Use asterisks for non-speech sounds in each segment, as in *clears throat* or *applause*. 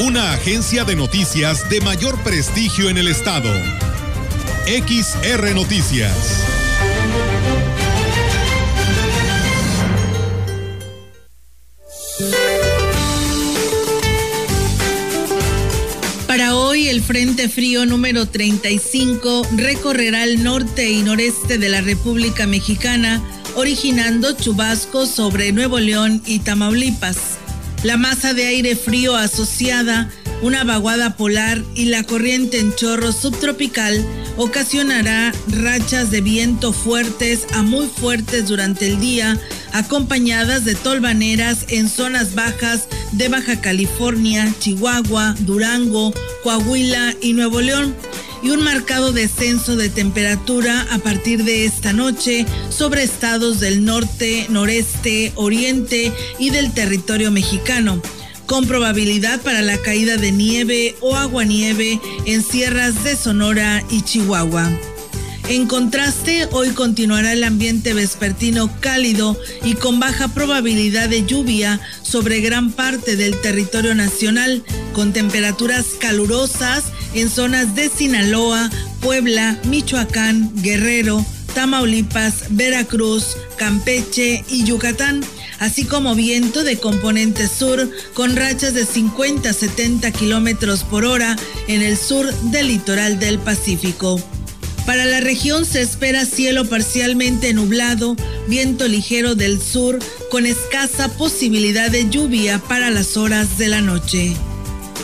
Una agencia de noticias de mayor prestigio en el estado. XR Noticias. Para hoy, el Frente Frío número 35 recorrerá el norte y noreste de la República Mexicana, originando chubascos sobre Nuevo León y Tamaulipas. La masa de aire frío asociada, una vaguada polar y la corriente en chorro subtropical ocasionará rachas de viento fuertes a muy fuertes durante el día, acompañadas de tolvaneras en zonas bajas de Baja California, Chihuahua, Durango, Coahuila y Nuevo León y un marcado descenso de temperatura a partir de esta noche sobre estados del norte, noreste, oriente y del territorio mexicano, con probabilidad para la caída de nieve o aguanieve en sierras de Sonora y Chihuahua. En contraste, hoy continuará el ambiente vespertino cálido y con baja probabilidad de lluvia sobre gran parte del territorio nacional, con temperaturas calurosas en zonas de Sinaloa, Puebla, Michoacán, Guerrero, Tamaulipas, Veracruz, Campeche y Yucatán, así como viento de componente sur con rachas de 50 a 70 kilómetros por hora en el sur del litoral del Pacífico. Para la región se espera cielo parcialmente nublado, viento ligero del sur con escasa posibilidad de lluvia para las horas de la noche.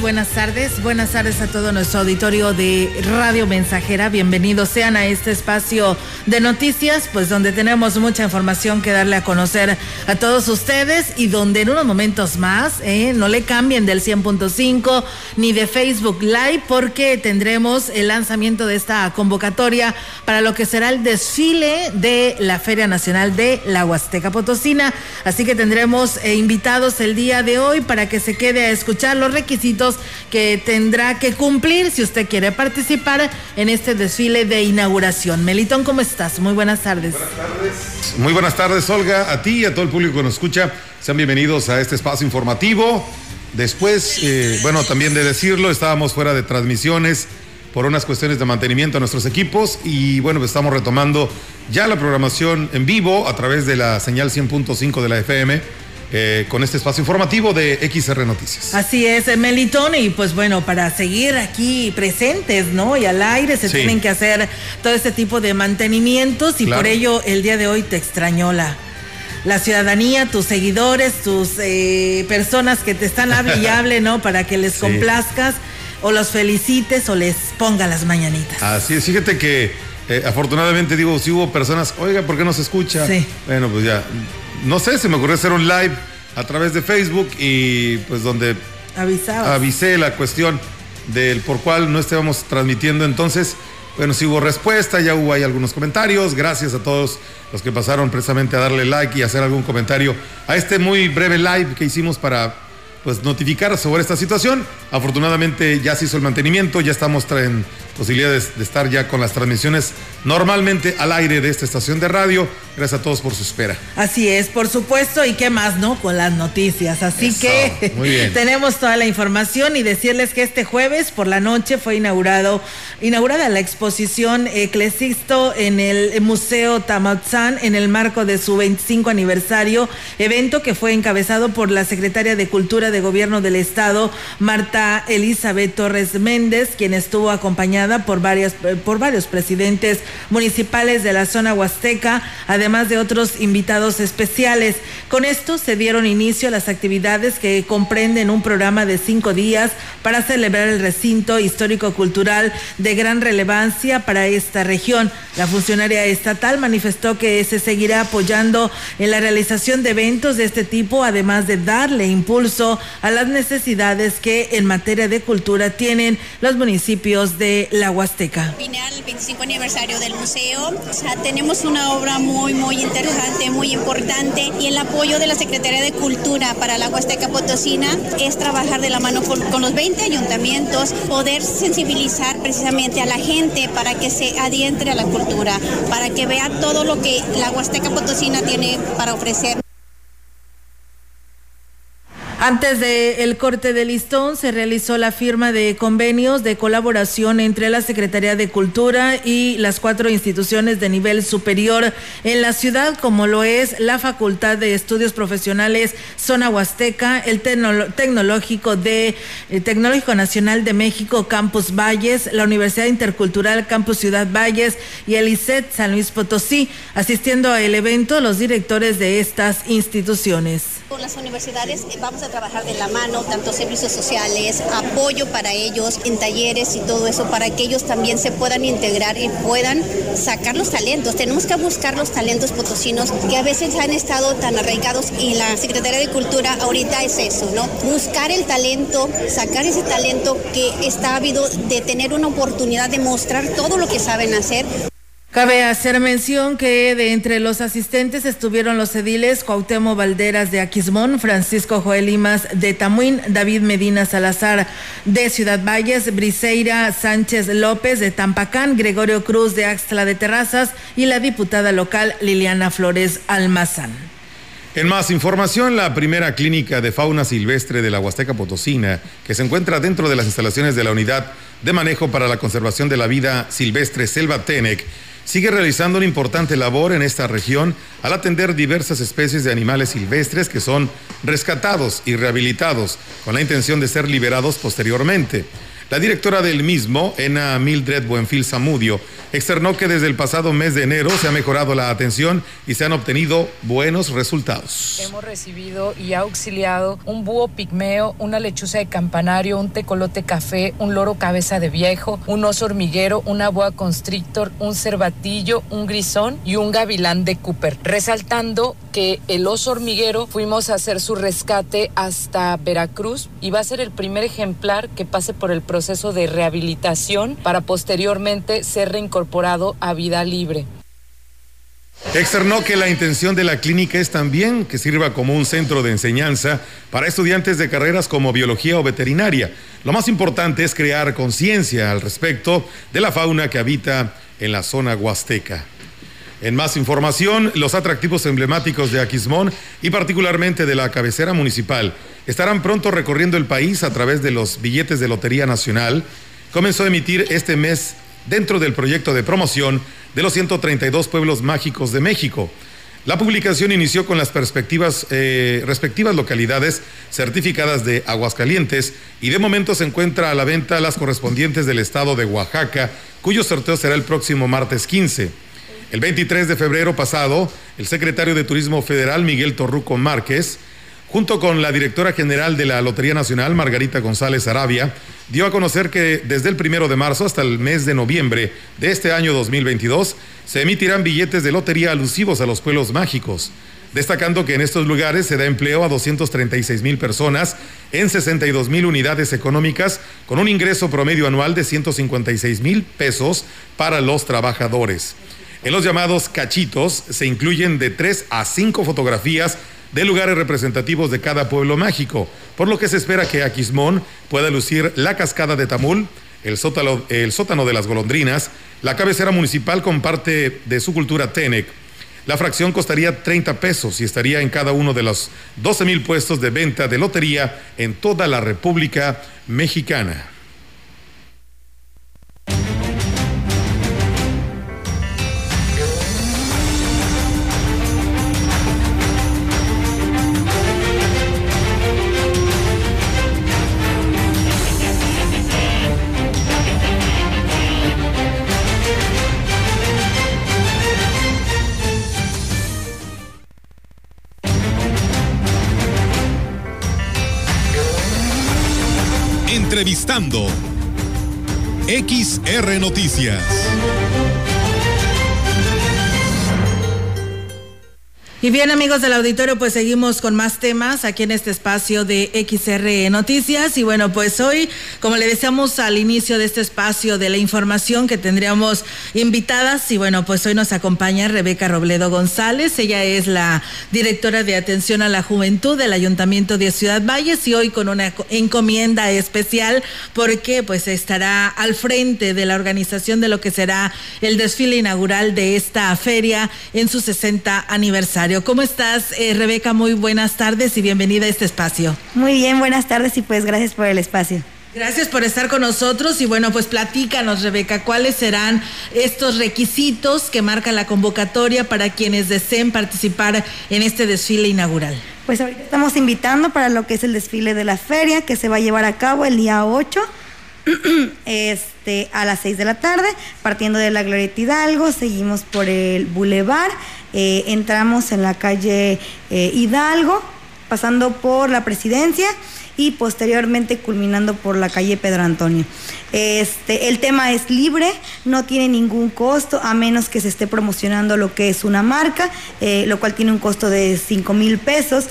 Buenas tardes. Buenas tardes a todo nuestro auditorio de Radio Mensajera. Bienvenidos sean a este espacio de noticias, pues donde tenemos mucha información que darle a conocer a todos ustedes y donde en unos momentos más eh, no le cambien del 100.5 ni de Facebook Live porque tendremos el lanzamiento de esta convocatoria para lo que será el desfile de la Feria Nacional de la Huasteca Potosina. Así que tendremos eh, invitados el día de hoy para que se quede a escuchar los requisitos que tendrá que cumplir si usted quiere participar en este desfile de inauguración. Melitón, ¿cómo estás? Muy buenas tardes. Buenas tardes. Muy buenas tardes, Olga, a ti y a todo el público que nos escucha. Sean bienvenidos a este espacio informativo. Después, eh, bueno, también de decirlo, estábamos fuera de transmisiones por unas cuestiones de mantenimiento a nuestros equipos y bueno, estamos retomando ya la programación en vivo a través de la señal 100.5 de la FM eh, con este espacio informativo de XR Noticias. Así es, eh, Melitón, y pues bueno, para seguir aquí presentes, ¿no? Y al aire se tienen que hacer todo este tipo de mantenimientos y por ello el día de hoy te extrañó la, la ciudadanía, tus seguidores, tus eh, personas que te están hable y *laughs* hable, ¿no? Para que les complazcas o los felicites o les ponga las mañanitas. Así es, fíjate que afortunadamente digo, si hubo personas, oiga, ¿por qué no se escucha? Sí. Bueno, pues ya no sé, se me ocurrió hacer un live a través de Facebook y pues donde avisé la cuestión del por cuál no estábamos transmitiendo. Entonces, bueno, sí hubo respuesta, ya hubo ahí algunos comentarios. Gracias a todos los que pasaron precisamente a darle like y hacer algún comentario a este muy breve live que hicimos para pues notificar sobre esta situación. Afortunadamente ya se hizo el mantenimiento, ya estamos en posibilidades de estar ya con las transmisiones normalmente al aire de esta estación de radio. Gracias a todos por su espera. Así es, por supuesto, y qué más, ¿no? Con las noticias. Así que *laughs* tenemos toda la información y decirles que este jueves por la noche fue inaugurado, inaugurada la exposición Eclesisto en el Museo Tamatzán en el marco de su 25 aniversario, evento que fue encabezado por la secretaria de Cultura de Gobierno del Estado, Marta Elizabeth Torres Méndez, quien estuvo acompañada por, varias, por varios presidentes municipales de la zona huasteca, además de otros invitados especiales. Con esto se dieron inicio a las actividades que comprenden un programa de cinco días para celebrar el recinto histórico-cultural de gran relevancia para esta región. La funcionaria estatal manifestó que se seguirá apoyando en la realización de eventos de este tipo, además de darle impulso a las necesidades que en materia de cultura tienen los municipios de la Huasteca. Vine al 25 aniversario del museo, tenemos una obra muy, muy interesante, muy importante y el apoyo de la Secretaría de Cultura para la Huasteca Potosina es trabajar de la mano con, con los 20 ayuntamientos, poder sensibilizar precisamente a la gente para que se adientre a la cultura, para que vea todo lo que la Huasteca Potosina tiene para ofrecer. Antes del corte de listón se realizó la firma de convenios de colaboración entre la Secretaría de Cultura y las cuatro instituciones de nivel superior en la ciudad, como lo es la Facultad de Estudios Profesionales Zona Huasteca, el Tecnológico el Tecnológico Nacional de México Campus Valles, la Universidad Intercultural Campus Ciudad Valles y el ICET San Luis Potosí, asistiendo al evento los directores de estas instituciones. Con las universidades eh, vamos a trabajar de la mano, tanto servicios sociales, apoyo para ellos en talleres y todo eso, para que ellos también se puedan integrar y puedan sacar los talentos. Tenemos que buscar los talentos potosinos que a veces han estado tan arraigados y la Secretaría de Cultura ahorita es eso, ¿no? Buscar el talento, sacar ese talento que está habido de tener una oportunidad de mostrar todo lo que saben hacer. Cabe hacer mención que de entre los asistentes estuvieron los ediles Cuauhtémoc Valderas de Aquismón, Francisco Joel Limas de Tamuín, David Medina Salazar de Ciudad Valles, Briseira Sánchez López de Tampacán, Gregorio Cruz de Axtla de Terrazas y la diputada local Liliana Flores Almazán. En más información, la primera clínica de fauna silvestre de la Huasteca Potosina, que se encuentra dentro de las instalaciones de la Unidad de Manejo para la Conservación de la Vida Silvestre Selva Tenec, sigue realizando una importante labor en esta región al atender diversas especies de animales silvestres que son rescatados y rehabilitados con la intención de ser liberados posteriormente. La directora del mismo, Ena Mildred Buenfil Zamudio, externó que desde el pasado mes de enero se ha mejorado la atención y se han obtenido buenos resultados. Hemos recibido y auxiliado un búho pigmeo, una lechuza de campanario, un tecolote café, un loro cabeza de viejo, un oso hormiguero, una boa constrictor, un cervatillo, un grisón y un gavilán de Cooper. Resaltando que el oso hormiguero fuimos a hacer su rescate hasta Veracruz y va a ser el primer ejemplar que pase por el proceso de rehabilitación para posteriormente ser reincorporado a vida libre. Externó que la intención de la clínica es también que sirva como un centro de enseñanza para estudiantes de carreras como biología o veterinaria. Lo más importante es crear conciencia al respecto de la fauna que habita en la zona huasteca. En más información, los atractivos emblemáticos de Aquismón y particularmente de la cabecera municipal estarán pronto recorriendo el país a través de los billetes de Lotería Nacional. Comenzó a emitir este mes dentro del proyecto de promoción de los 132 pueblos mágicos de México. La publicación inició con las perspectivas, eh, respectivas localidades certificadas de Aguascalientes y de momento se encuentra a la venta las correspondientes del estado de Oaxaca, cuyo sorteo será el próximo martes 15. El 23 de febrero pasado, el secretario de Turismo Federal, Miguel Torruco Márquez, junto con la directora general de la Lotería Nacional, Margarita González Arabia, dio a conocer que desde el primero de marzo hasta el mes de noviembre de este año 2022 se emitirán billetes de lotería alusivos a los pueblos mágicos, destacando que en estos lugares se da empleo a 236 mil personas en 62 mil unidades económicas con un ingreso promedio anual de 156 mil pesos para los trabajadores. En los llamados cachitos se incluyen de tres a cinco fotografías de lugares representativos de cada pueblo mágico, por lo que se espera que Aquismón pueda lucir la cascada de Tamul, el sótano, el sótano de las golondrinas, la cabecera municipal con parte de su cultura Tenec. La fracción costaría 30 pesos y estaría en cada uno de los 12 mil puestos de venta de lotería en toda la República Mexicana. XR Noticias. Y bien amigos del auditorio, pues seguimos con más temas aquí en este espacio de XR Noticias. Y bueno, pues hoy, como le decíamos al inicio de este espacio de la información que tendríamos invitadas, y bueno, pues hoy nos acompaña Rebeca Robledo González. Ella es la directora de atención a la juventud del Ayuntamiento de Ciudad Valles y hoy con una encomienda especial porque pues estará al frente de la organización de lo que será el desfile inaugural de esta feria en su 60 aniversario. ¿Cómo estás, eh, Rebeca? Muy buenas tardes y bienvenida a este espacio. Muy bien, buenas tardes y pues gracias por el espacio. Gracias por estar con nosotros y bueno, pues platícanos, Rebeca, cuáles serán estos requisitos que marca la convocatoria para quienes deseen participar en este desfile inaugural. Pues ahorita estamos invitando para lo que es el desfile de la feria que se va a llevar a cabo el día 8 *clears throat* este, a las 6 de la tarde, partiendo de la Glorieta Hidalgo, seguimos por el Boulevard, eh, entramos en la calle eh, Hidalgo, pasando por la Presidencia y posteriormente culminando por la calle Pedro Antonio. Este, el tema es libre, no tiene ningún costo, a menos que se esté promocionando lo que es una marca, eh, lo cual tiene un costo de 5 mil pesos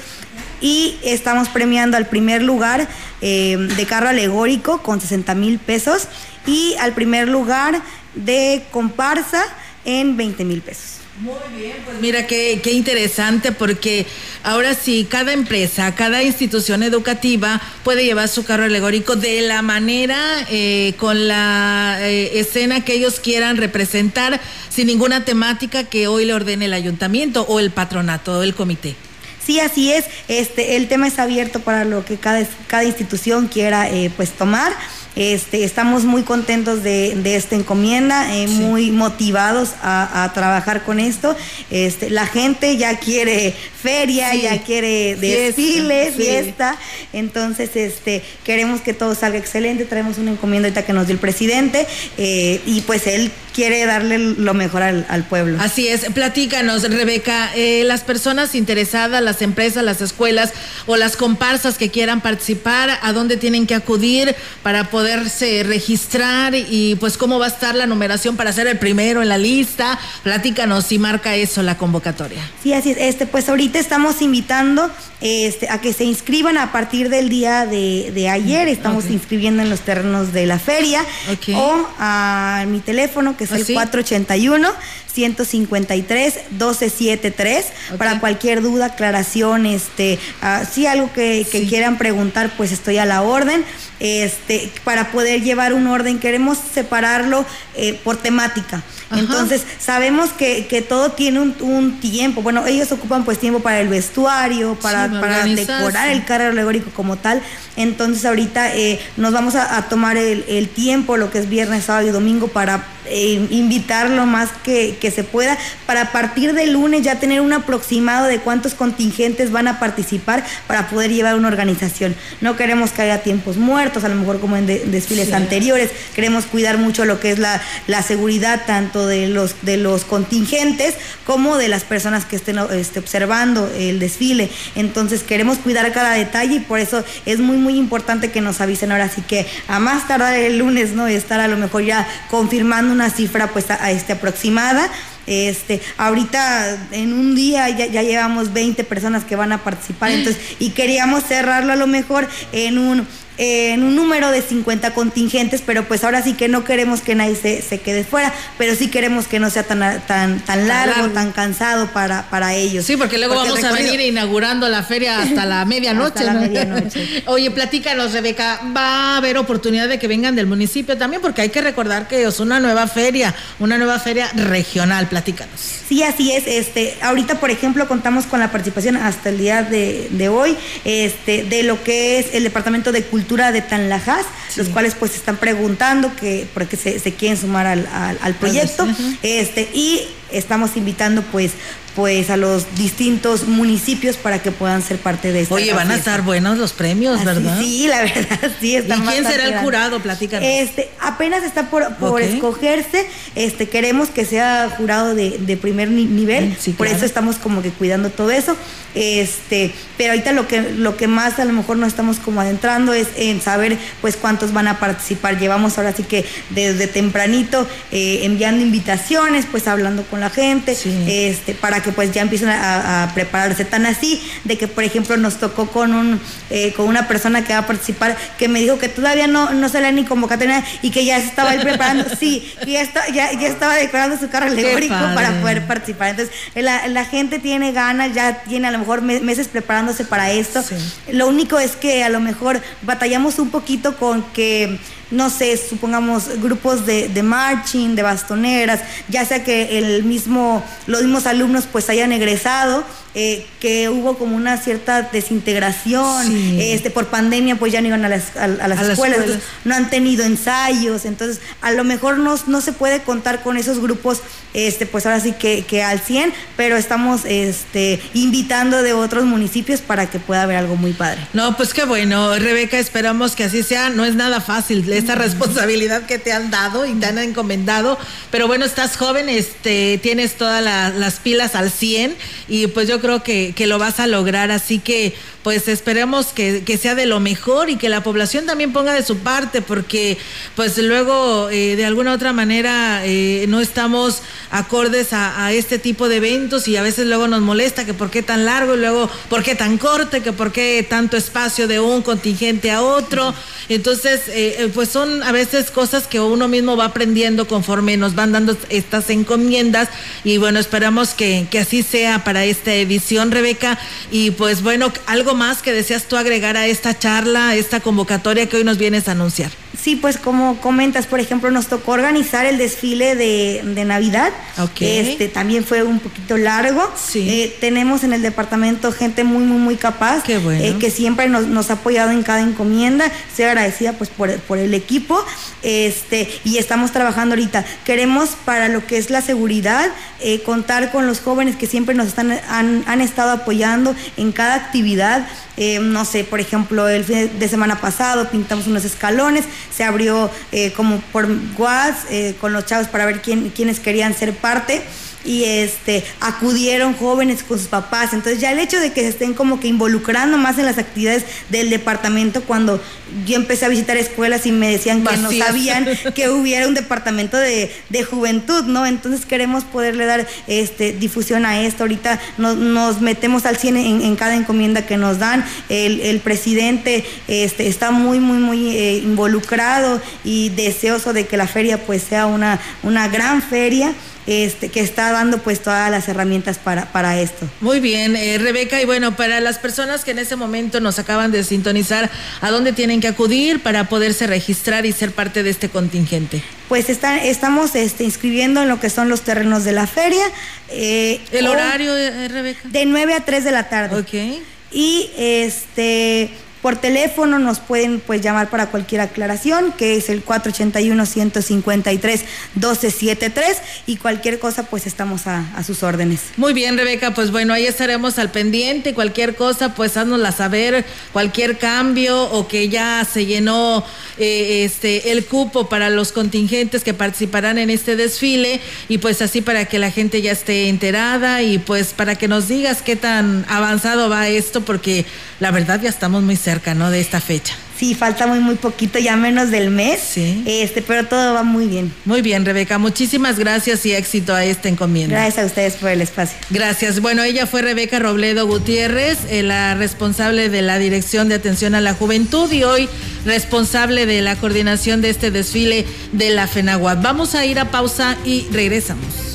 y estamos premiando al primer lugar eh, de carro alegórico con 60 mil pesos y al primer lugar de comparsa en 20 mil pesos. Muy bien, pues mira qué, qué, interesante porque ahora sí, cada empresa, cada institución educativa puede llevar su carro alegórico de la manera, eh, con la eh, escena que ellos quieran representar, sin ninguna temática que hoy le ordene el ayuntamiento o el patronato o el comité. Sí, así es. Este, el tema es abierto para lo que cada, cada institución quiera eh, pues tomar. Este, estamos muy contentos de, esta encomienda, eh, muy motivados a, trabajar con esto. Este, la gente ya quiere feria, ya quiere desfile, fiesta. Entonces, este, queremos que todo salga excelente. Traemos una encomienda ahorita que nos dio el presidente eh, y pues él quiere darle lo mejor al, pueblo. Así es. Platícanos, Rebeca, eh, las personas interesadas, las empresas, las escuelas o las comparsas que quieran participar, ¿a dónde tienen que acudir para poder poderse registrar y pues cómo va a estar la numeración para ser el primero en la lista. Platícanos si marca eso la convocatoria. Sí, así es. Este, pues ahorita estamos invitando este, a que se inscriban a partir del día de, ayer. Estamos inscribiendo en los terrenos de la feria o a mi teléfono que es ¿Ah, el 481 153 1273 para cualquier duda, aclaración, este, uh, si algo que, quieran preguntar, pues estoy a la orden. Este, para poder llevar un orden, queremos separarlo eh, por temática. Entonces, sabemos que, que todo tiene un, tiempo. Bueno, ellos ocupan pues tiempo para el vestuario, para, para decorar el carro alegórico como tal. Entonces, ahorita eh, nos vamos a, tomar el, el, tiempo, lo que es viernes, sábado y domingo, para eh, invitar lo más que, que, se pueda, para a partir del lunes ya tener un aproximado de cuántos contingentes van a participar para poder llevar una organización. No queremos que haya tiempos muertos, a lo mejor como en desfiles anteriores. Queremos cuidar mucho lo que es la, la seguridad, tanto de los, de los contingentes como de las personas que estén este, observando el desfile. Entonces queremos cuidar cada detalle y por eso es muy, muy importante que nos avisen ahora. Así que a más tardar el lunes, ¿no? Estar a lo mejor ya confirmando una cifra pues a, este aproximada. Este, ahorita en un día ya, ya, llevamos 20 personas que van a participar, entonces, y queríamos cerrarlo a lo mejor en un en un número de 50 contingentes, pero pues ahora sí que no queremos que nadie se, se quede fuera, pero sí queremos que no sea tan, tan, tan largo, tan cansado para, para ellos. Sí, porque luego vamos a venir inaugurando la feria hasta la *laughs* medianoche. hasta la medianoche. *laughs* Oye, platícanos, Rebeca, ¿va a haber oportunidad de que vengan del municipio también? Porque hay que recordar que es una nueva feria, una nueva feria regional, platícanos. Sí, así es. Este, ahorita, por ejemplo, contamos con la participación hasta el día de, de hoy este, de lo que es el Departamento de Cultura de Tanlajas, los cuales pues están preguntando que porque se, se quieren sumar al, al, proyecto. Este, y estamos invitando pues pues a los distintos municipios para que puedan ser parte de esta Oye, van a estar buenos los premios, ¿verdad? Sí, la *laughs* verdad, sí. ¿Y quién será el jurado? Platícanos. Este, apenas está por, por escogerse, este, queremos que sea jurado de, de primer nivel, por eso estamos como que cuidando todo eso, este, pero ahorita lo que, lo que más a lo mejor nos estamos como adentrando es en saber pues cuántos van a participar, llevamos ahora sí que desde tempranito eh, enviando invitaciones, pues hablando con la gente, este, para que pues ya empiecen a, prepararse. Tan así de que, por ejemplo, nos tocó con un eh, con una persona que va a participar que me dijo que todavía no, no le ni convocatoria y que ya se estaba ahí preparando, sí, que ya, está, ya, ya estaba declarando su carro alegórico para poder participar. Entonces, la, la, gente tiene ganas, ya tiene a lo mejor meses preparándose para esto. Lo único es que a lo mejor batallamos un poquito con que no sé, supongamos grupos de, de, marching, de bastoneras, ya sea que el mismo, los mismos alumnos pues hayan egresado, eh, que hubo como una cierta desintegración, este, por pandemia pues ya no iban a las, a, las escuelas, no han tenido ensayos, entonces a lo mejor no, no se puede contar con esos grupos, este, pues ahora sí que, que al 100, pero estamos este, invitando de otros municipios para que pueda haber algo muy padre. No, pues qué bueno, Rebeca, esperamos que así sea, no es nada fácil esta responsabilidad que te han dado y te han encomendado. Pero bueno, estás joven, este, tienes todas las pilas al 100 y pues yo creo que, que, lo vas a lograr. Así que pues esperemos que, que, sea de lo mejor y que la población también ponga de su parte porque pues luego eh, de alguna otra manera eh, no estamos acordes a, este tipo de eventos y a veces luego nos molesta que por qué tan largo y luego por qué tan corto, que por qué tanto espacio de un contingente a otro. Entonces, eh, pues son a veces cosas que uno mismo va aprendiendo conforme nos van dando estas encomiendas y bueno, esperamos que, que así sea para esta edición, Rebeca. Y pues bueno, algo más que deseas tú agregar a esta charla, a esta convocatoria que hoy nos vienes a anunciar. Sí, pues como comentas, por ejemplo, nos tocó organizar el desfile de, de Navidad. Este también fue un poquito largo. Sí. Eh, tenemos en el departamento gente muy, muy, muy capaz. Qué bueno. eh, que siempre nos, nos, ha apoyado en cada encomienda. Sea agradecida pues por, por el equipo. Este, y estamos trabajando ahorita. Queremos para lo que es la seguridad, eh, contar con los jóvenes que siempre nos están, han, han estado apoyando en cada actividad. Eh, no sé, por ejemplo, el fin de semana pasado pintamos unos escalones, se abrió eh, como por WhatsApp eh, con los chavos para ver quién, quiénes querían ser parte y este acudieron jóvenes con sus papás. Entonces ya el hecho de que se estén como que involucrando más en las actividades del departamento, cuando yo empecé a visitar escuelas y me decían que Vacías. no sabían *laughs* que hubiera un departamento de, de, juventud, ¿no? Entonces queremos poderle dar este difusión a esto. Ahorita nos, nos metemos al cine en, en, cada encomienda que nos dan. El, el presidente este, está muy, muy, muy eh, involucrado y deseoso de que la feria pues sea una, una gran feria este, que está dando pues todas las herramientas para, para esto. Muy bien, eh, Rebeca, y bueno, para las personas que en ese momento nos acaban de sintonizar, ¿a dónde tienen que acudir para poderse registrar y ser parte de este contingente? Pues está, estamos este, inscribiendo en lo que son los terrenos de la feria. Eh, ¿El horario, eh, Rebeca? De 9 a 3 de la tarde. Ok. Y este por teléfono nos pueden pues llamar para cualquier aclaración, que es el 481-153-1273 y cualquier cosa pues estamos a, a, sus órdenes. Muy bien, Rebeca, pues bueno, ahí estaremos al pendiente, cualquier cosa pues haznosla saber, cualquier cambio o que ya se llenó eh, este el cupo para los contingentes que participarán en este desfile y pues así para que la gente ya esté enterada y pues para que nos digas qué tan avanzado va esto porque la verdad ya estamos muy cerca, ¿no? De esta fecha. Sí, falta muy, muy poquito, ya menos del mes. Sí. Este, pero todo va muy bien. Muy bien, Rebeca. Muchísimas gracias y éxito a esta encomienda. Gracias a ustedes por el espacio. Gracias. Bueno, ella fue Rebeca Robledo Gutiérrez, eh, la responsable de la Dirección de Atención a la Juventud y hoy responsable de la coordinación de este desfile de la FENAGUA. Vamos a ir a pausa y regresamos.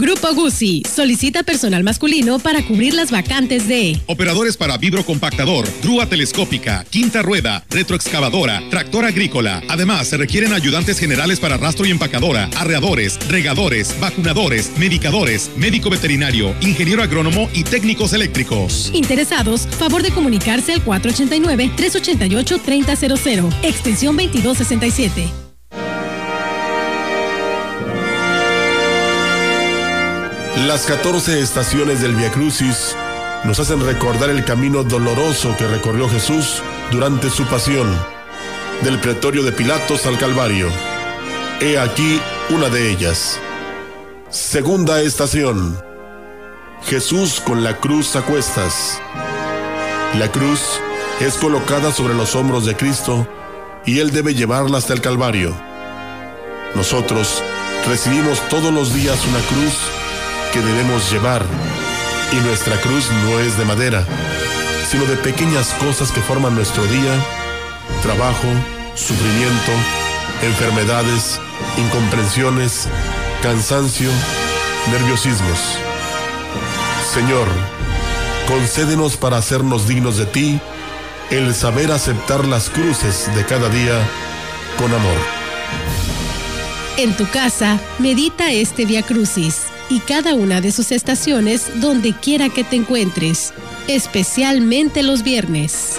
Grupo Guzzi solicita personal masculino para cubrir las vacantes de operadores para vibrocompactador, grúa telescópica, quinta rueda, retroexcavadora, tractor agrícola. Además, se requieren ayudantes generales para rastro y empacadora, arreadores, regadores, vacunadores, medicadores, médico veterinario, ingeniero agrónomo y técnicos eléctricos. Interesados, favor de comunicarse al 489 388 3000, extensión 2267. Las 14 estaciones del Via Crucis nos hacen recordar el camino doloroso que recorrió Jesús durante su pasión, del pretorio de Pilatos al Calvario. He aquí una de ellas. Segunda estación. Jesús con la cruz a cuestas. La cruz es colocada sobre los hombros de Cristo y Él debe llevarla hasta el Calvario. Nosotros recibimos todos los días una cruz que debemos llevar. Y nuestra cruz no es de madera, sino de pequeñas cosas que forman nuestro día, trabajo, sufrimiento, enfermedades, incomprensiones, cansancio, nerviosismos. Señor, concédenos para hacernos dignos de ti el saber aceptar las cruces de cada día con amor. En tu casa, medita este Via Crucis y cada una de sus estaciones donde quiera que te encuentres, especialmente los viernes.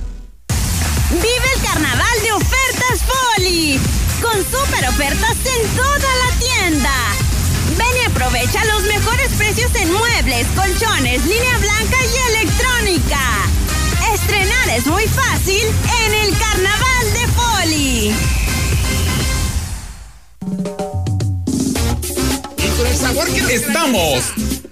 Con super ofertas en toda la tienda. Ven y aprovecha los mejores precios en muebles, colchones, línea blanca y electrónica. Estrenar es muy fácil en el Carnaval de Poli. Y con el sabor que estamos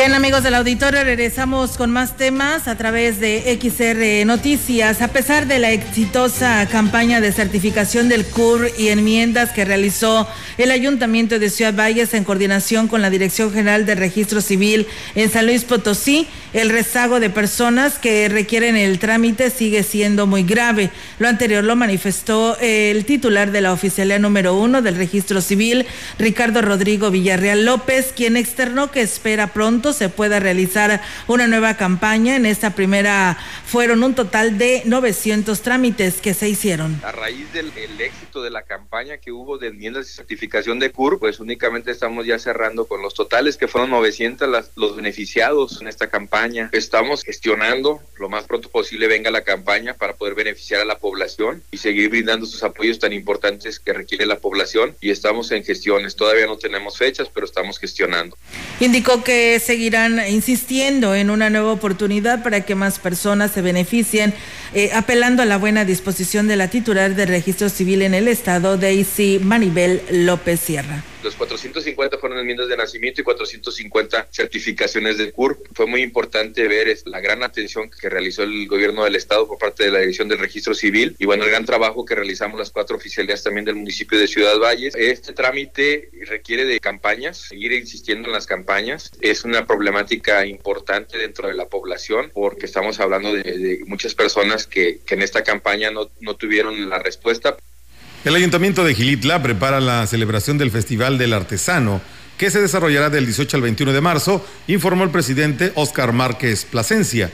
Bien, amigos del auditorio, regresamos con más temas a través de XR Noticias. A pesar de la exitosa campaña de certificación del CUR y enmiendas que realizó el Ayuntamiento de Ciudad Valles en coordinación con la Dirección General de Registro Civil en San Luis Potosí, el rezago de personas que requieren el trámite sigue siendo muy grave. Lo anterior lo manifestó el titular de la oficialía número uno del Registro Civil, Ricardo Rodrigo Villarreal López, quien externó que espera pronto se pueda realizar una nueva campaña. En esta primera fueron un total de 900 trámites que se hicieron. A raíz del éxito de la campaña que hubo de enmiendas y certificación de CUR, pues únicamente estamos ya cerrando con los totales que fueron 900 las, los beneficiados en esta campaña. Estamos gestionando lo más pronto posible venga la campaña para poder beneficiar a la población y seguir brindando sus apoyos tan importantes que requiere la población y estamos en gestiones. Todavía no tenemos fechas, pero estamos gestionando. Indicó que seguirán insistiendo en una nueva oportunidad para que más personas se beneficien, eh, apelando a la buena disposición de la titular de registro civil en el estado, Daisy Manibel López Sierra. Los 450 fueron enmiendas de nacimiento y 450 certificaciones del CUR. Fue muy importante ver la gran atención que realizó el gobierno del estado por parte de la Dirección del Registro Civil y bueno, el gran trabajo que realizamos las cuatro oficialías también del municipio de Ciudad Valles. Este trámite requiere de campañas, seguir insistiendo en las campañas. Es una problemática importante dentro de la población porque estamos hablando de, muchas personas que, que en esta campaña no tuvieron la respuesta. El Ayuntamiento de Gilitla prepara la celebración del Festival del Artesano, que se desarrollará del 18 al 21 de marzo, informó el presidente Óscar Márquez Plasencia.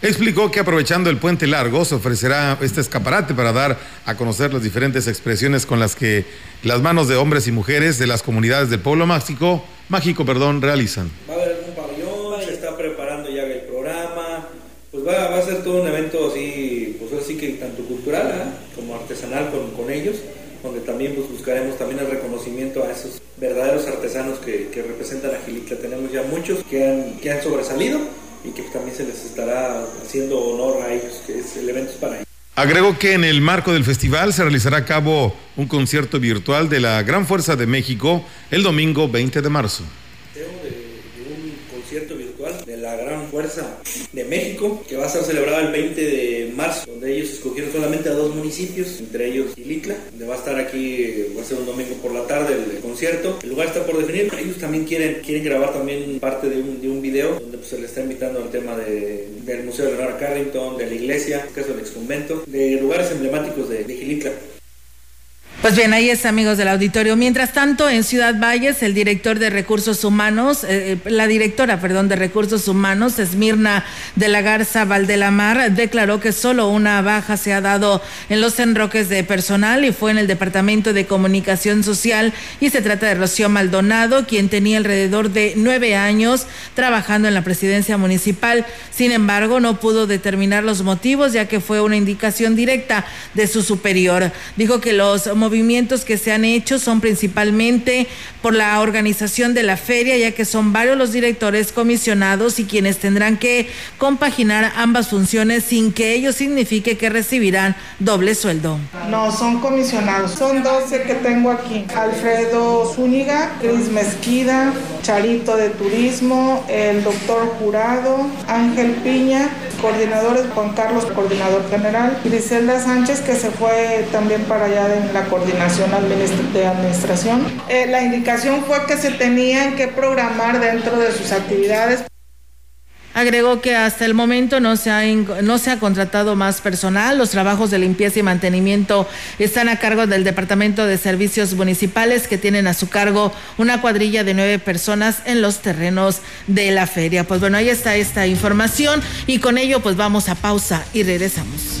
Explicó que aprovechando el puente largo se ofrecerá este escaparate para dar a conocer las diferentes expresiones con las que las manos de hombres y mujeres de las comunidades del pueblo mágico, mágico perdón, realizan. Va a haber algún pabellón, se está preparando ya el programa, pues va, a ser todo un evento así, pues así que tanto cultural ¿eh? Con, ellos, donde también pues, buscaremos también el reconocimiento a esos verdaderos artesanos que, representan a Gilitla. Tenemos ya muchos que han, que sobresalido y que también se les estará haciendo honor a ellos, que es el evento para ellos. Agregó que en el marco del festival se realizará a cabo un concierto virtual de la Gran Fuerza de México el domingo 20 de marzo. De México, que va a ser celebrado el 20 de marzo, donde ellos escogieron solamente a dos municipios, entre ellos Ilicla, donde va a estar aquí, va a ser un domingo por la tarde el, concierto. El lugar está por definir, ellos también quieren, quieren grabar también parte de un, de un video, donde pues, se les está invitando al tema de, del Museo de Leonardo Carrington, de la iglesia, el caso del ex convento, de lugares emblemáticos de, de Gilicla. Pues bien, ahí es, amigos del auditorio. Mientras tanto, en Ciudad Valles, el director de Recursos Humanos, eh, la directora, perdón, de Recursos Humanos, Esmirna de la Garza Valdelamar, declaró que solo una baja se ha dado en los enroques de personal y fue en el Departamento de Comunicación Social y se trata de Rocío Maldonado, quien tenía alrededor de nueve años trabajando en la presidencia municipal. Sin embargo, no pudo determinar los motivos, ya que fue una indicación directa de su superior. Dijo que los movimientos que se han hecho son principalmente por la organización de la feria, ya que son varios los directores comisionados y quienes tendrán que compaginar ambas funciones sin que ello signifique que recibirán doble sueldo. No, son comisionados. Son 12 que tengo aquí. Alfredo Zúñiga, Cris Mezquida, Charito de Turismo, el doctor Jurado, Ángel Piña, coordinadores Juan Carlos, coordinador general, Griselda Sánchez, que se fue también para allá en la coordinación de administración. Eh, la indicación fue que se tenían que programar dentro de sus actividades. Agregó que hasta el momento no se, ha, no se ha contratado más personal. Los trabajos de limpieza y mantenimiento están a cargo del Departamento de Servicios Municipales, que tienen a su cargo una cuadrilla de nueve personas en los terrenos de la feria. Pues bueno, ahí está esta información y con ello pues vamos a pausa y regresamos.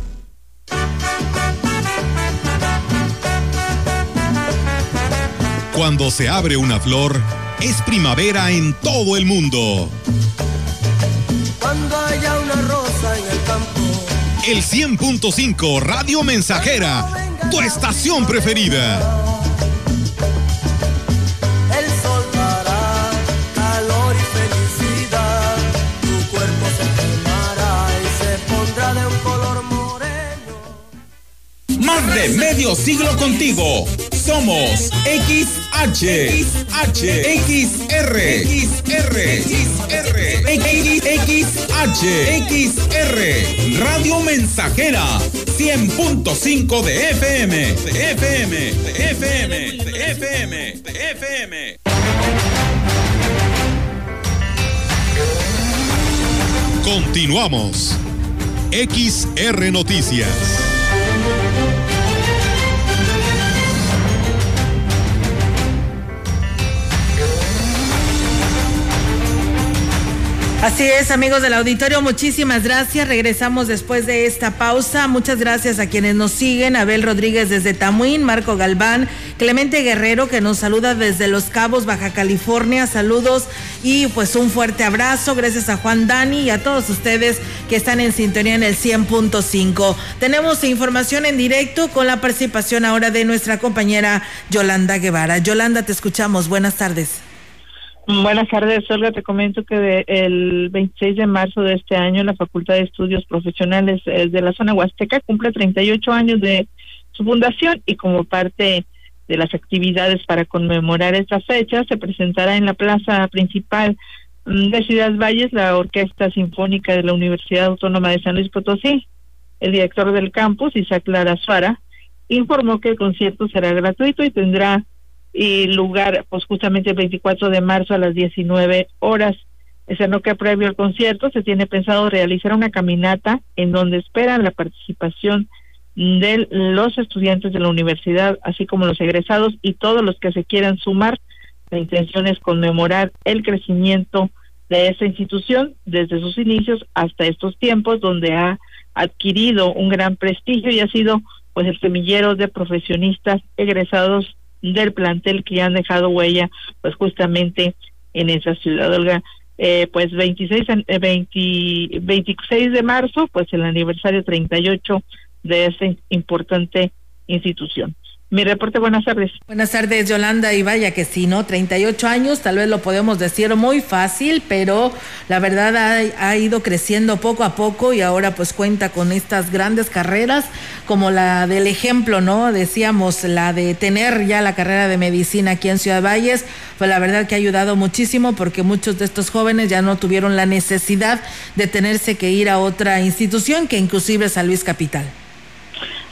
Cuando se abre una flor, es primavera en todo el mundo. Cuando haya una rosa en el campo. El 100.5 Radio Mensajera, tu estación preferida. El sol dará calor y felicidad. Tu cuerpo se quemará y se pondrá de un color moreno. Más de medio siglo contigo. Somos XR, XR, XH, XR, Radio Mensajera, 100.5 de FM, de FM, de FM, de FM, de FM. Continuamos. XR Noticias. Así es, amigos del auditorio, muchísimas gracias. Regresamos después de esta pausa. Muchas gracias a quienes nos siguen. Abel Rodríguez desde Tamuín, Marco Galván, Clemente Guerrero que nos saluda desde Los Cabos, Baja California. Saludos y pues un fuerte abrazo. Gracias a Juan Dani y a todos ustedes que están en sintonía en el 100.5. Tenemos información en directo con la participación ahora de nuestra compañera Yolanda Guevara. Yolanda, te escuchamos. Buenas tardes. Buenas tardes, Olga. Te comento que de, el 26 de marzo de este año la Facultad de Estudios Profesionales eh, de la zona Huasteca cumple 38 años de su fundación y como parte de las actividades para conmemorar esta fecha se presentará en la plaza principal mm, de Ciudad Valles la Orquesta Sinfónica de la Universidad Autónoma de San Luis Potosí. El director del campus, Isaac Lara Suara, informó que el concierto será gratuito y tendrá y lugar pues justamente el 24 de marzo a las 19 horas. No que previo al concierto se tiene pensado realizar una caminata en donde esperan la participación de los estudiantes de la universidad, así como los egresados y todos los que se quieran sumar. La intención es conmemorar el crecimiento de esa institución desde sus inicios hasta estos tiempos, donde ha adquirido un gran prestigio y ha sido pues el semillero de profesionistas egresados del plantel que han dejado huella pues justamente en esa ciudad. Olga eh, pues 26 20, 26 de marzo pues el aniversario 38 de esta importante institución mi reporte, buenas tardes. Buenas tardes, Yolanda. Y vaya que sí, ¿no? 38 años, tal vez lo podemos decir muy fácil, pero la verdad ha, ido creciendo poco a poco y ahora pues cuenta con estas grandes carreras, como la del ejemplo, ¿no? Decíamos, la de tener ya la carrera de medicina aquí en Ciudad Valles, pues la verdad que ha ayudado muchísimo porque muchos de estos jóvenes ya no tuvieron la necesidad de tenerse que ir a otra institución, que inclusive es San Luis Capital.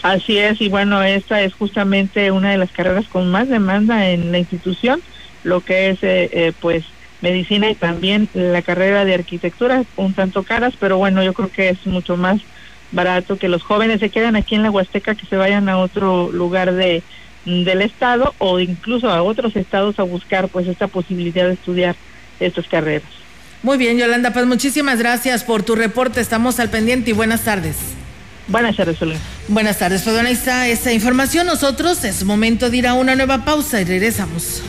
Así es, y bueno, esta es justamente una de las carreras con más demanda en la institución, lo que es eh, eh, pues medicina y también la carrera de arquitectura, un tanto caras, pero bueno, yo creo que es mucho más barato que los jóvenes se quedan aquí en la Huasteca que se vayan a otro lugar de del estado o incluso a otros estados a buscar pues esta posibilidad de estudiar estas carreras. Muy bien, Yolanda, pues muchísimas gracias por tu reporte, estamos al pendiente y buenas tardes. Buenas tardes, Buenas tardes, pues ahí está esta información. Nosotros es momento de ir a una nueva pausa y regresamos.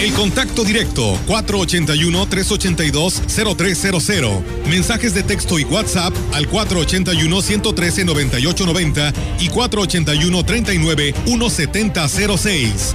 El contacto directo 481-382-0300. Mensajes de texto y WhatsApp al 481-113-9890 y 481-39-1706.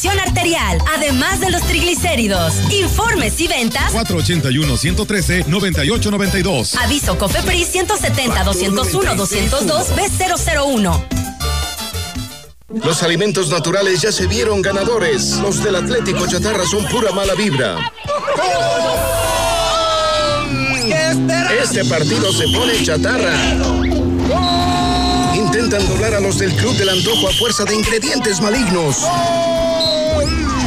arterial, además de los triglicéridos. Informes y ventas 481-113-9892. Aviso COFEPRIS 170-201-202 B001. Los alimentos naturales ya se vieron ganadores. Los del Atlético Chatarra son pura mala vibra. Este partido se pone chatarra. Intentan doblar a los del Club del Antojo a fuerza de ingredientes malignos.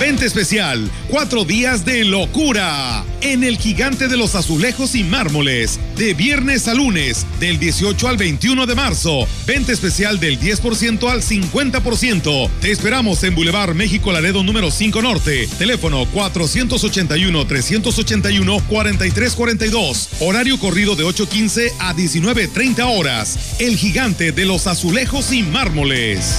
Vente especial, cuatro días de locura en el gigante de los azulejos y mármoles, de viernes a lunes, del 18 al 21 de marzo. Vente especial del 10% al 50%. Te esperamos en Boulevard México Laredo número 5 Norte. Teléfono 481-381-4342. Horario corrido de 8.15 a 19.30 horas. El gigante de los azulejos y mármoles.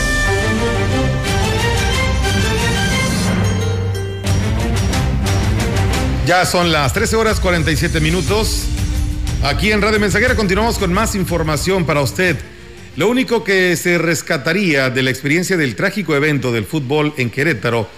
Ya son las 13 horas 47 minutos. Aquí en Radio Mensajera continuamos con más información para usted. Lo único que se rescataría de la experiencia del trágico evento del fútbol en Querétaro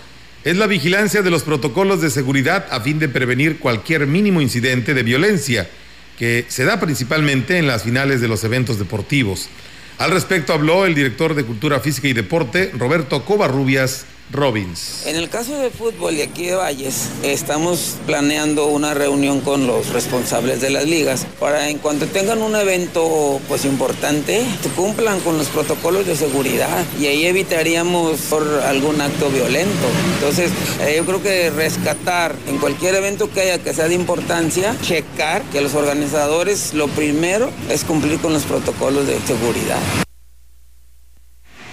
es la vigilancia de los protocolos de seguridad a fin de prevenir cualquier mínimo incidente de violencia que se da principalmente en las finales de los eventos deportivos. Al respecto habló el director de Cultura Física y Deporte, Roberto Covarrubias Robbins. En el caso de fútbol de aquí de Valles, estamos planeando una reunión con los responsables de las ligas para en cuanto tengan un evento pues importante, cumplan con los protocolos de seguridad y ahí evitaríamos por algún acto violento. Entonces, eh, yo creo que rescatar en cualquier evento que haya que sea de importancia, checar que los organizadores lo primero es cumplir con los protocolos de seguridad.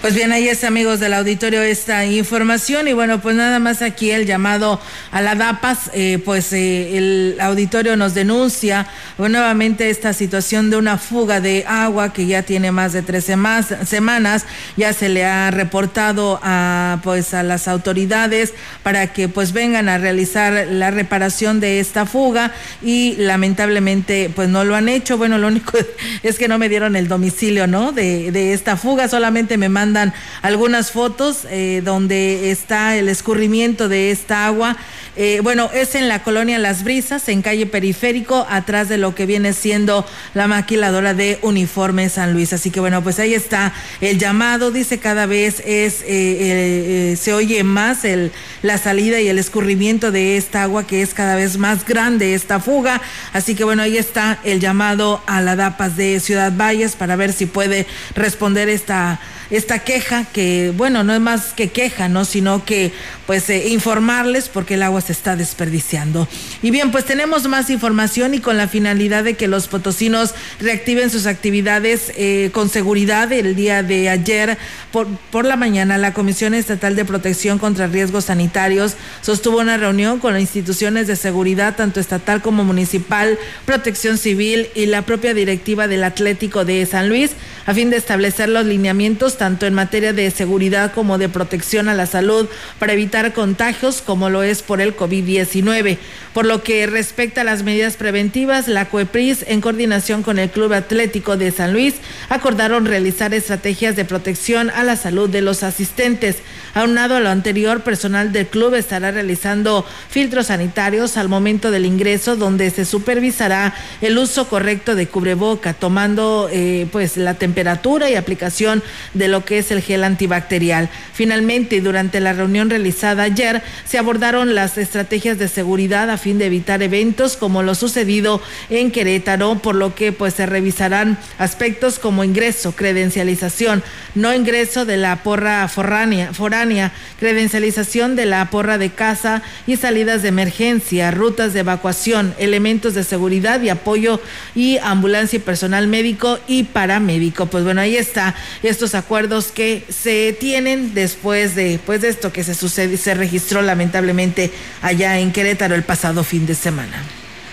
Pues bien, ahí es amigos del auditorio esta información. Y bueno, pues nada más aquí el llamado a la DAPAS, eh, pues eh, el auditorio nos denuncia nuevamente esta situación de una fuga de agua que ya tiene más de tres semanas, ya se le ha reportado a pues a las autoridades para que pues vengan a realizar la reparación de esta fuga y lamentablemente pues no lo han hecho, bueno, lo único *laughs* es que no me dieron el domicilio, ¿no? De, de esta fuga, solamente me mandan mandan algunas fotos eh, donde está el escurrimiento de esta agua. Eh, bueno, es en la colonia Las Brisas, en calle Periférico, atrás de lo que viene siendo la maquiladora de uniforme San Luis. Así que bueno, pues ahí está el llamado. Dice cada vez es eh, se oye más el, la salida y el escurrimiento de esta agua que es cada vez más grande esta fuga. Así que bueno, ahí está el llamado a la DAPAS de Ciudad Valles para ver si puede responder esta esta queja que, bueno, no es más que queja, ¿no? Sino que, pues, eh, informarles porque el agua se está desperdiciando. Y bien, pues tenemos más información y con la finalidad de que los potosinos reactiven sus actividades eh, con seguridad. El día de ayer, por, por la mañana, la Comisión Estatal de Protección contra Riesgos Sanitarios sostuvo una reunión con las instituciones de seguridad, tanto estatal como municipal, protección civil y la propia directiva del Atlético de San Luis, a fin de establecer los lineamientos tanto en materia de seguridad como de protección a la salud para evitar contagios como lo es por el COVID-19. Por lo que respecta a las medidas preventivas, la COEPRIS, en coordinación con el Club Atlético de San Luis, acordaron realizar estrategias de protección a la salud de los asistentes. Aunado a lo anterior, personal del club estará realizando filtros sanitarios al momento del ingreso, donde se supervisará el uso correcto de cubreboca, tomando eh, pues la temperatura y aplicación de lo que es el gel antibacterial. Finalmente, durante la reunión realizada ayer, se abordaron las estrategias de seguridad a fin de evitar eventos como lo sucedido en Querétaro, por lo que pues se revisarán aspectos como ingreso, credencialización, no ingreso de la porra foránea, foránea, credencialización de la porra de casa y salidas de emergencia, rutas de evacuación, elementos de seguridad y apoyo y ambulancia y personal médico y paramédico. Pues bueno, ahí está estos acuerdos que se tienen después de pues de esto que se sucede se registró lamentablemente allá en Querétaro el pasado fin de semana.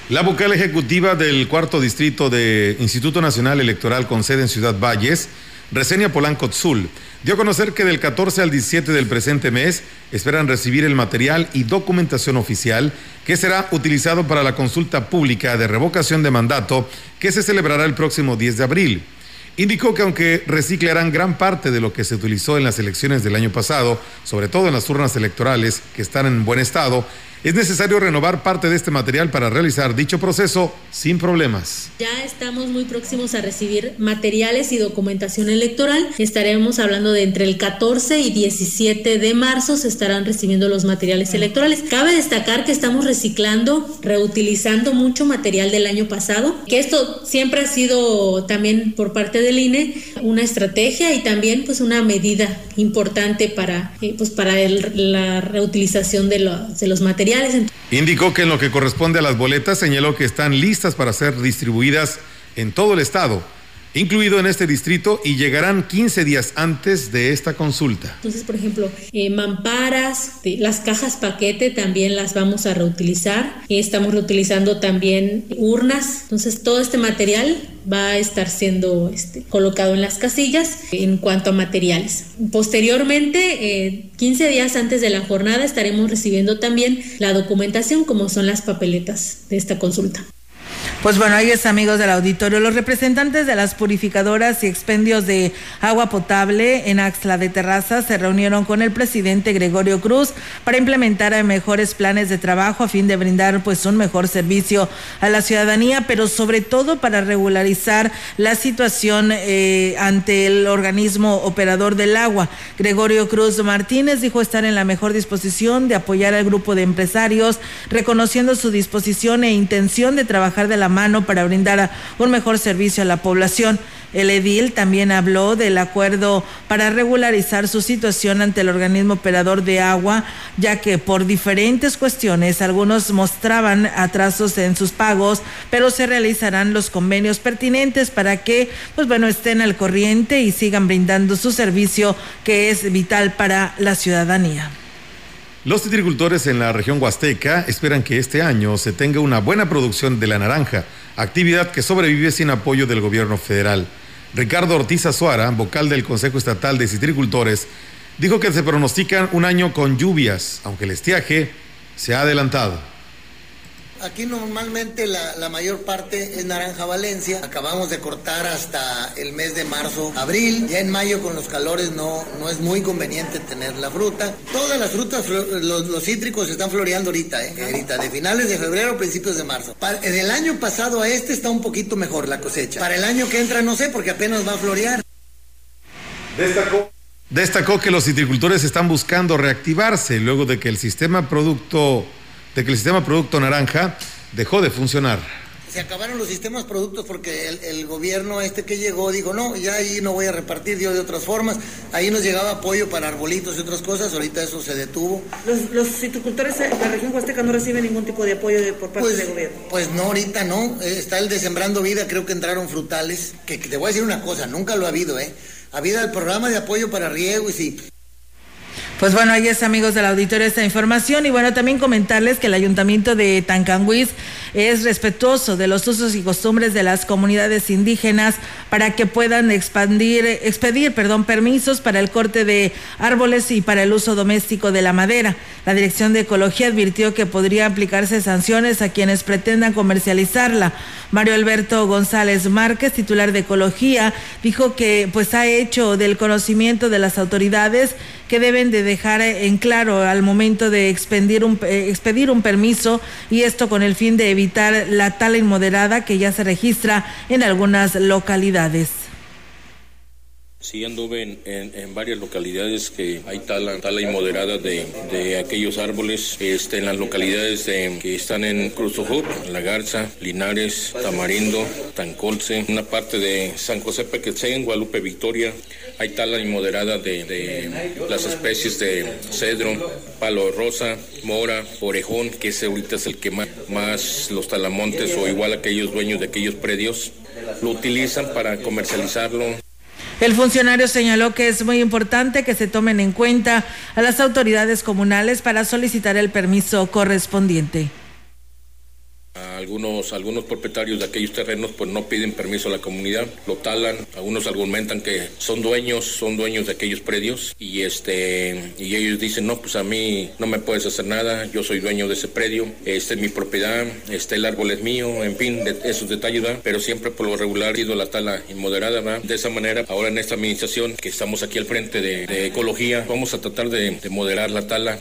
La vocal ejecutiva del cuarto distrito de Instituto Nacional Electoral con sede en Ciudad Valles Resenia Polanco Tzul, dio a conocer que del 14 al 17 del presente mes esperan recibir el material y documentación oficial que será utilizado para la consulta pública de revocación de mandato que se celebrará el próximo 10 de abril. Indicó que aunque reciclarán gran parte de lo que se utilizó en las elecciones del año pasado, sobre todo en las urnas electorales que están en buen estado, es necesario renovar parte de este material para realizar dicho proceso sin problemas. Ya estamos muy próximos a recibir materiales y documentación electoral. Estaremos hablando de entre el 14 y 17 de marzo se estarán recibiendo los materiales electorales. Cabe destacar que estamos reciclando, reutilizando mucho material del año pasado, que esto siempre ha sido también por parte del INE una estrategia y también pues una medida importante para, eh, pues, para la reutilización de, de los materiales Indicó que en lo que corresponde a las boletas señaló que están listas para ser distribuidas en todo el estado incluido en este distrito y llegarán 15 días antes de esta consulta. Entonces, por ejemplo, eh, mamparas, las cajas paquete también las vamos a reutilizar. estamos reutilizando también urnas. Entonces, todo este material va a estar siendo este, colocado en las casillas en cuanto a materiales. Posteriormente, 15 eh, días antes de la jornada, estaremos recibiendo también la documentación como son las papeletas de esta consulta. Pues bueno, ahí es amigos del auditorio. Los representantes de las purificadoras y expendios de agua potable en Axla de Terraza se reunieron con el presidente Gregorio Cruz para implementar mejores planes de trabajo a fin de brindar pues un mejor servicio a la ciudadanía, pero sobre todo para regularizar la situación eh, ante el organismo operador del agua. Gregorio Cruz Martínez dijo estar en la mejor disposición de apoyar al grupo de empresarios, reconociendo su disposición e intención de trabajar de la mano para brindar un mejor servicio a la población. El edil también habló del acuerdo para regularizar su situación ante el organismo operador de agua, ya que por diferentes cuestiones algunos mostraban atrasos en sus pagos, pero se realizarán los convenios pertinentes para que, pues bueno, estén al corriente y sigan brindando su servicio que es vital para la ciudadanía. Los citricultores en la región huasteca esperan que este año se tenga una buena producción de la naranja, actividad que sobrevive sin apoyo del gobierno federal. Ricardo Ortiz Azuara, vocal del Consejo Estatal de Citricultores, dijo que se pronostican un año con lluvias, aunque el estiaje se ha adelantado. Aquí normalmente la, mayor parte es naranja Valencia. Acabamos de cortar hasta el mes de marzo, abril. Ya en mayo con los calores no, no es muy conveniente tener la fruta. Todas las frutas, los, cítricos están floreando ahorita, ¿eh? Ahorita, de finales de febrero, principios de marzo. Para, el año pasado a este está un poquito mejor la cosecha. Para el año que entra no sé porque apenas va a florear. Destacó. Destacó que los citricultores están buscando reactivarse luego de que el sistema producto de que el sistema producto naranja dejó de funcionar. Se acabaron los sistemas productos porque el, gobierno este que llegó dijo, no, ya ahí no voy a repartir, dio de otras formas. Ahí nos llegaba apoyo para arbolitos y otras cosas, ahorita eso se detuvo. ¿Los, los citricultores de la región huasteca no reciben ningún tipo de apoyo por parte pues, del gobierno? Pues no, ahorita no. Eh, está el de Sembrando Vida, creo que entraron frutales, que, que te voy a decir una cosa, nunca lo ha habido, ¿eh? Ha habido el programa de apoyo para riego y sí pues bueno, ahí es amigos del auditorio esta información y bueno, también comentarles que el ayuntamiento de Tancanguis es respetuoso de los usos y costumbres de las comunidades indígenas para que puedan expandir, expedir, perdón, permisos para el corte de árboles y para el uso doméstico de la madera. La Dirección de Ecología advirtió que podría aplicarse sanciones a quienes pretendan comercializarla. Mario Alberto González Márquez, titular de Ecología, dijo que pues ha hecho del conocimiento de las autoridades que deben de dejar en claro al momento de expedir un, eh, expedir un permiso y esto con el fin de evitar la tala inmoderada que ya se registra en algunas localidades. Sí, anduve en, en, varias localidades que hay tala, tala inmoderada de, de aquellos árboles. Este, en las localidades que están en Cruzojut, La Garza, Linares, Tamarindo, Tancolce, una parte de San José Pequetzén, Guadalupe Victoria. Hay tala inmoderada de, de las especies de cedro, palo rosa, mora, orejón, que ese ahorita es el que más, más los talamontes o igual aquellos dueños de aquellos predios lo utilizan para comercializarlo. El funcionario señaló que es muy importante que se tomen en cuenta a las autoridades comunales para solicitar el permiso correspondiente Algunos, algunos propietarios de aquellos terrenos pues no piden permiso a la comunidad, lo talan, algunos argumentan que son dueños, son dueños de aquellos predios y este y ellos dicen no pues a mí no me puedes hacer nada, yo soy dueño de ese predio, este es mi propiedad, este el árbol es mío, en fin, esos detalles, ¿verdad? pero siempre por lo regular ha ido la tala inmoderada, ¿verdad? de esa manera ahora en esta administración que estamos aquí al frente de, ecología vamos a tratar de moderar la tala.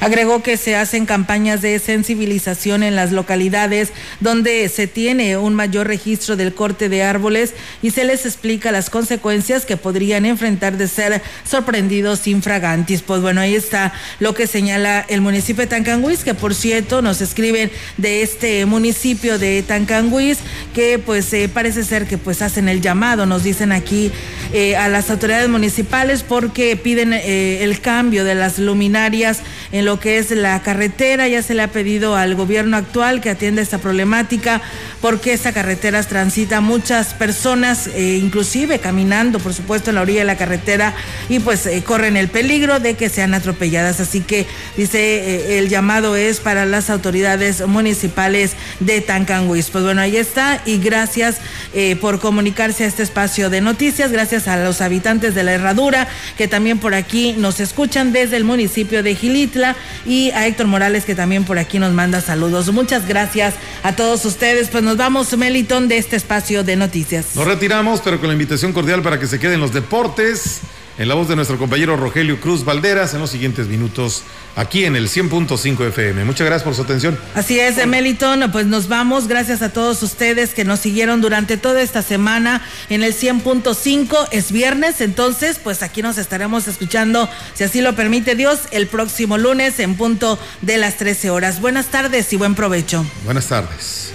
Agregó que se hacen campañas de sensibilización en las localidades donde se tiene un mayor registro del corte de árboles y se les explica las consecuencias que podrían enfrentar de ser sorprendidos infragantis. Pues bueno, ahí está lo que señala el municipio de Tancanguis, que por cierto nos escriben de este municipio de Tancanguis, que pues eh, parece ser que pues hacen el llamado, nos dicen aquí eh, a las autoridades municipales porque piden eh, el cambio de las luminarias en lo que es la carretera. Ya se le ha pedido al gobierno actual que atienda esta problemática porque esa carretera transita muchas personas, eh, inclusive caminando, por supuesto, en la orilla de la carretera y pues eh, corren el peligro de que sean atropelladas. Así que dice eh, el llamado es para las autoridades municipales de Tancanguis. Pues bueno, ahí está y gracias por comunicarse a este espacio de noticias. Gracias a los habitantes de la Herradura que también por aquí nos escuchan desde el municipio de Gilitla y a Héctor Morales que también por aquí nos manda saludos. Muchas gracias a todos ustedes. Pues nos vamos, Meliton, de este espacio de noticias. Nos retiramos, pero con la invitación cordial para que se queden los deportes. En la voz de nuestro compañero Rogelio Cruz Valderas en los siguientes minutos aquí en el 100.5 FM. Muchas gracias por su atención. Así es, Meliton, pues nos vamos. Gracias a todos ustedes que nos siguieron durante toda esta semana en el 100.5. Es viernes, entonces pues aquí nos estaremos escuchando, si así lo permite Dios, el próximo lunes en punto de las 13 horas. Buenas tardes y buen provecho. Buenas tardes.